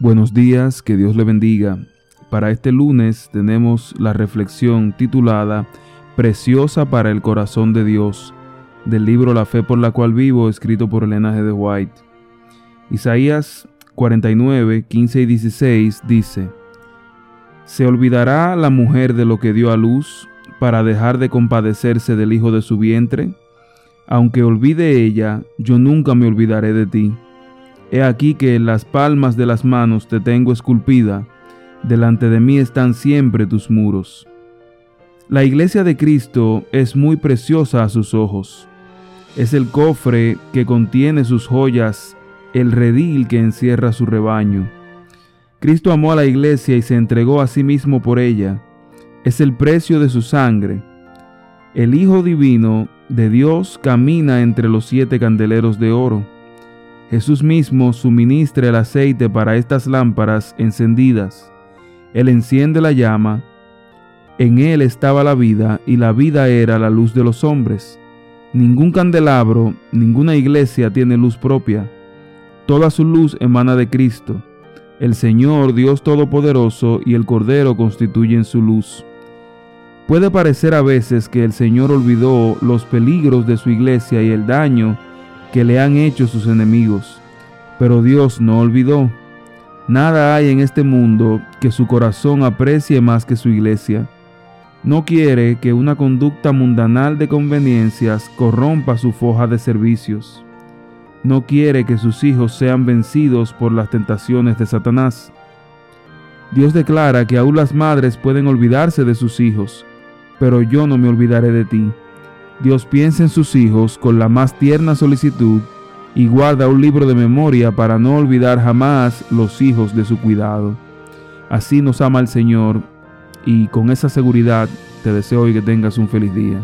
Buenos días, que Dios le bendiga. Para este lunes tenemos la reflexión titulada Preciosa para el corazón de Dios, del libro La fe por la cual vivo, escrito por Elena G. de White. Isaías 49, 15 y 16 dice, ¿Se olvidará la mujer de lo que dio a luz para dejar de compadecerse del hijo de su vientre? Aunque olvide ella, yo nunca me olvidaré de ti He aquí que en las palmas de las manos te tengo esculpida, delante de mí están siempre tus muros. La iglesia de Cristo es muy preciosa a sus ojos. Es el cofre que contiene sus joyas, el redil que encierra su rebaño. Cristo amó a la iglesia y se entregó a sí mismo por ella. Es el precio de su sangre. El Hijo Divino de Dios camina entre los siete candeleros de oro Jesús mismo suministra el aceite para estas lámparas encendidas. Él enciende la llama. En él estaba la vida y la vida era la luz de los hombres. Ningún candelabro, ninguna iglesia tiene luz propia. Toda su luz emana de Cristo. El Señor, Dios Todopoderoso, y el Cordero constituyen su luz. Puede parecer a veces que el Señor olvidó los peligros de su iglesia y el daño que le han hecho sus enemigos. Pero Dios no olvidó. Nada hay en este mundo que su corazón aprecie más que su iglesia. No quiere que una conducta mundanal de conveniencias corrompa su foja de servicios. No quiere que sus hijos sean vencidos por las tentaciones de Satanás. Dios declara que aún las madres pueden olvidarse de sus hijos, pero yo no me olvidaré de ti. Dios piensa en sus hijos con la más tierna solicitud y guarda un libro de memoria para no olvidar jamás los hijos de su cuidado. Así nos ama el Señor y con esa seguridad te deseo hoy que tengas un feliz día.